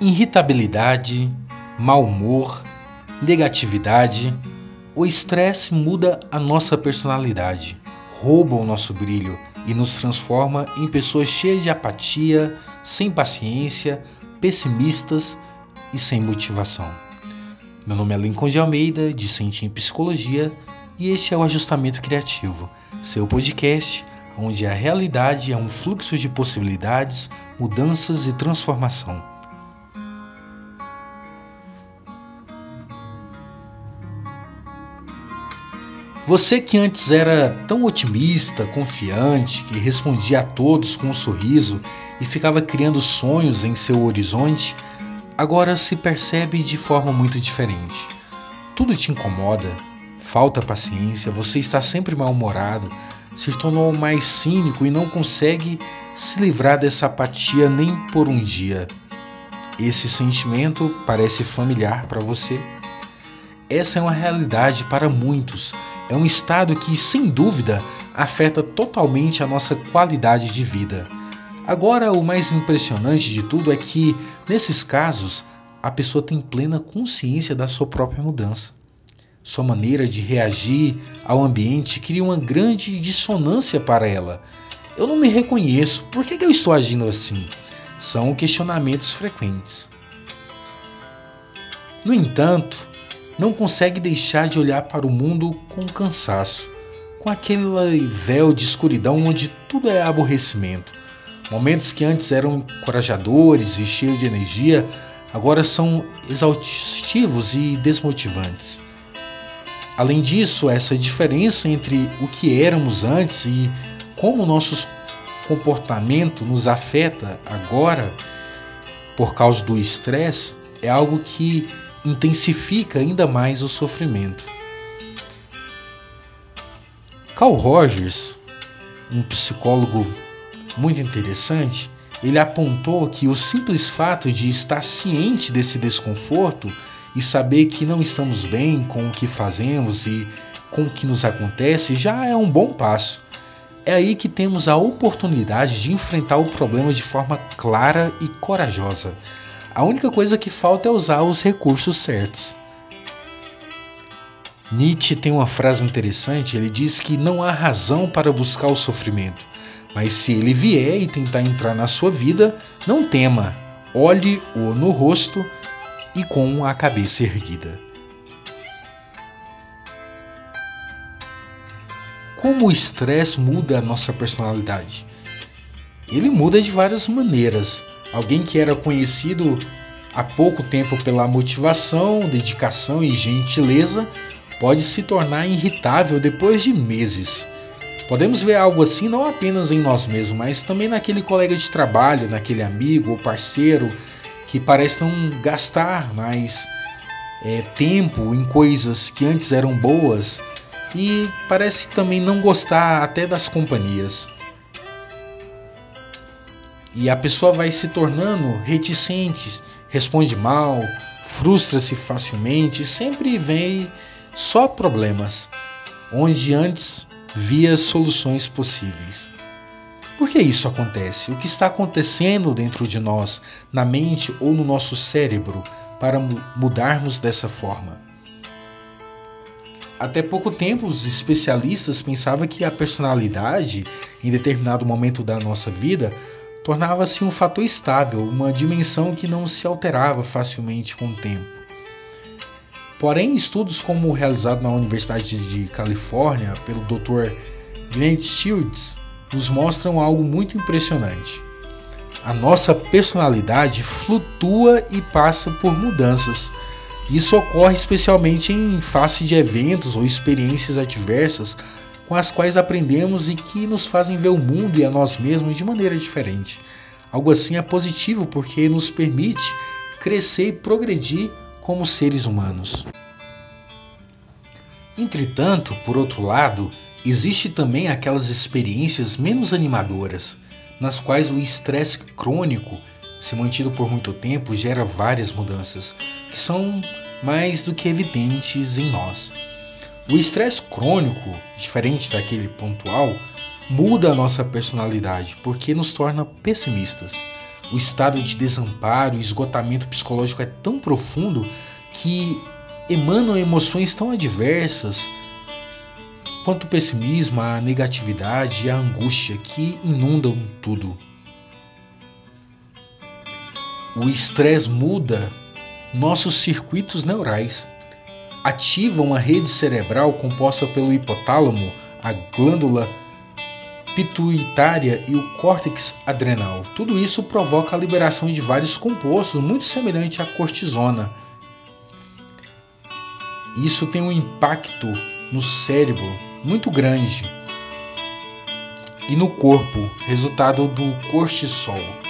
irritabilidade, mau humor, negatividade. O estresse muda a nossa personalidade, rouba o nosso brilho e nos transforma em pessoas cheias de apatia, sem paciência, pessimistas e sem motivação. Meu nome é Lincoln de Almeida, discente em psicologia, e este é o Ajustamento Criativo, seu podcast onde a realidade é um fluxo de possibilidades, mudanças e transformação. Você que antes era tão otimista, confiante, que respondia a todos com um sorriso e ficava criando sonhos em seu horizonte, agora se percebe de forma muito diferente. Tudo te incomoda, falta paciência, você está sempre mal-humorado, se tornou mais cínico e não consegue se livrar dessa apatia nem por um dia. Esse sentimento parece familiar para você? Essa é uma realidade para muitos é um estado que, sem dúvida, afeta totalmente a nossa qualidade de vida. Agora, o mais impressionante de tudo é que, nesses casos, a pessoa tem plena consciência da sua própria mudança. Sua maneira de reagir ao ambiente cria uma grande dissonância para ela. Eu não me reconheço, por que eu estou agindo assim? São questionamentos frequentes. No entanto, não consegue deixar de olhar para o mundo com cansaço, com aquele véu de escuridão onde tudo é aborrecimento. Momentos que antes eram encorajadores e cheios de energia, agora são exaustivos e desmotivantes. Além disso, essa diferença entre o que éramos antes e como nosso comportamento nos afeta agora por causa do estresse é algo que intensifica ainda mais o sofrimento. Carl Rogers, um psicólogo muito interessante, ele apontou que o simples fato de estar ciente desse desconforto e saber que não estamos bem com o que fazemos e com o que nos acontece já é um bom passo. É aí que temos a oportunidade de enfrentar o problema de forma clara e corajosa a única coisa que falta é usar os recursos certos. Nietzsche tem uma frase interessante, ele diz que não há razão para buscar o sofrimento, mas se ele vier e tentar entrar na sua vida, não tema, olhe-o no rosto e com a cabeça erguida. Como o estresse muda a nossa personalidade? Ele muda de várias maneiras. Alguém que era conhecido há pouco tempo pela motivação, dedicação e gentileza pode se tornar irritável depois de meses. Podemos ver algo assim não apenas em nós mesmos, mas também naquele colega de trabalho, naquele amigo ou parceiro que parece não gastar mais é, tempo em coisas que antes eram boas e parece também não gostar até das companhias e a pessoa vai se tornando reticente, responde mal, frustra-se facilmente, sempre vem só problemas, onde antes via soluções possíveis. Por que isso acontece? O que está acontecendo dentro de nós, na mente ou no nosso cérebro, para mudarmos dessa forma? Até pouco tempo, os especialistas pensavam que a personalidade, em determinado momento da nossa vida, tornava-se um fator estável, uma dimensão que não se alterava facilmente com o tempo. Porém, estudos como o realizado na Universidade de Califórnia pelo Dr. Grant Shields nos mostram algo muito impressionante. A nossa personalidade flutua e passa por mudanças. Isso ocorre especialmente em face de eventos ou experiências adversas com as quais aprendemos e que nos fazem ver o mundo e a nós mesmos de maneira diferente. Algo assim é positivo porque nos permite crescer e progredir como seres humanos. Entretanto, por outro lado, existe também aquelas experiências menos animadoras, nas quais o estresse crônico, se mantido por muito tempo, gera várias mudanças, que são mais do que evidentes em nós. O estresse crônico, diferente daquele pontual, muda a nossa personalidade porque nos torna pessimistas. o estado de desamparo e esgotamento psicológico é tão profundo que emanam emoções tão adversas quanto o pessimismo, a negatividade e a angústia que inundam tudo. O estresse muda nossos circuitos neurais, ativa uma rede cerebral composta pelo hipotálamo, a glândula pituitária e o córtex adrenal. Tudo isso provoca a liberação de vários compostos, muito semelhante à cortisona. Isso tem um impacto no cérebro muito grande e no corpo, resultado do cortisol.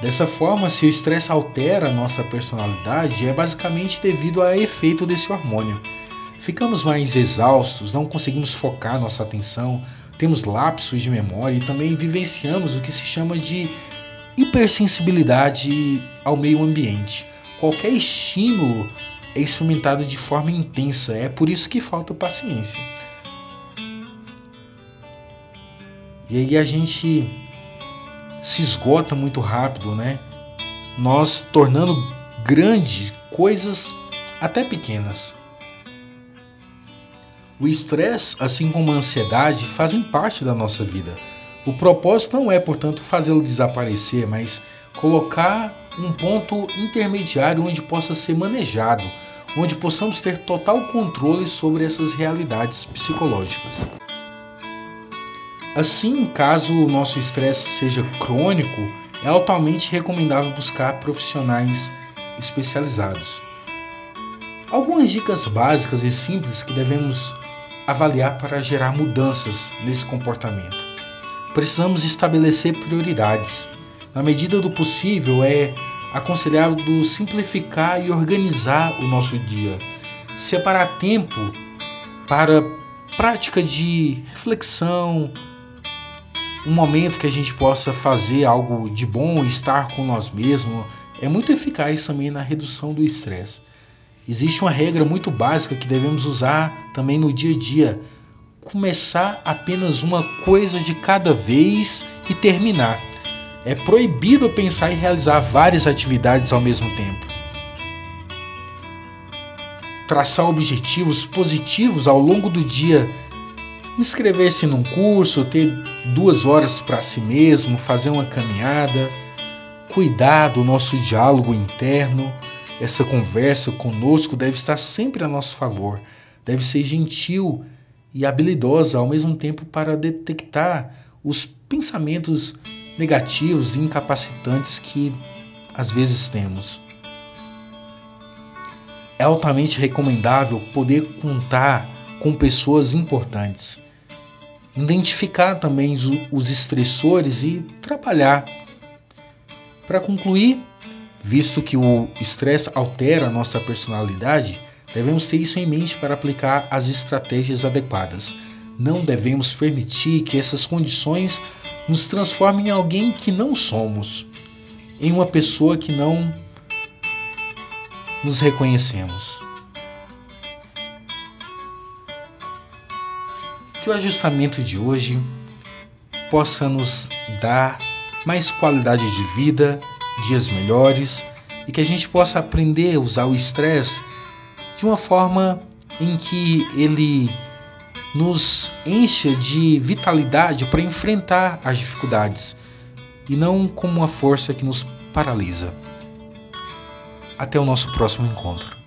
Dessa forma, se o estresse altera a nossa personalidade, é basicamente devido a efeito desse hormônio. Ficamos mais exaustos, não conseguimos focar nossa atenção, temos lapsos de memória e também vivenciamos o que se chama de hipersensibilidade ao meio ambiente. Qualquer estímulo é experimentado de forma intensa, é por isso que falta paciência. E aí a gente se esgota muito rápido, né? Nós tornando grandes coisas até pequenas. O estresse, assim como a ansiedade, fazem parte da nossa vida. O propósito não é, portanto, fazê-lo desaparecer, mas colocar um ponto intermediário onde possa ser manejado, onde possamos ter total controle sobre essas realidades psicológicas. Assim, caso o nosso estresse seja crônico, é altamente recomendável buscar profissionais especializados. Algumas dicas básicas e simples que devemos avaliar para gerar mudanças nesse comportamento. Precisamos estabelecer prioridades. Na medida do possível, é aconselhável simplificar e organizar o nosso dia. Separar tempo para prática de reflexão, um momento que a gente possa fazer algo de bom, estar com nós mesmos, é muito eficaz também na redução do estresse. Existe uma regra muito básica que devemos usar também no dia a dia: começar apenas uma coisa de cada vez e terminar. É proibido pensar em realizar várias atividades ao mesmo tempo. Traçar objetivos positivos ao longo do dia. Inscrever-se num curso, ter duas horas para si mesmo, fazer uma caminhada. Cuidar do nosso diálogo interno essa conversa conosco deve estar sempre a nosso favor, deve ser gentil e habilidosa ao mesmo tempo para detectar os pensamentos negativos e incapacitantes que às vezes temos. É altamente recomendável poder contar com pessoas importantes, identificar também os estressores e trabalhar. Para concluir, Visto que o estresse altera a nossa personalidade, devemos ter isso em mente para aplicar as estratégias adequadas. Não devemos permitir que essas condições nos transformem em alguém que não somos, em uma pessoa que não nos reconhecemos. O ajustamento de hoje possa nos dar mais qualidade de vida dias melhores e que a gente possa aprender a usar o estresse de uma forma em que ele nos encha de vitalidade para enfrentar as dificuldades e não como uma força que nos paralisa. Até o nosso próximo encontro.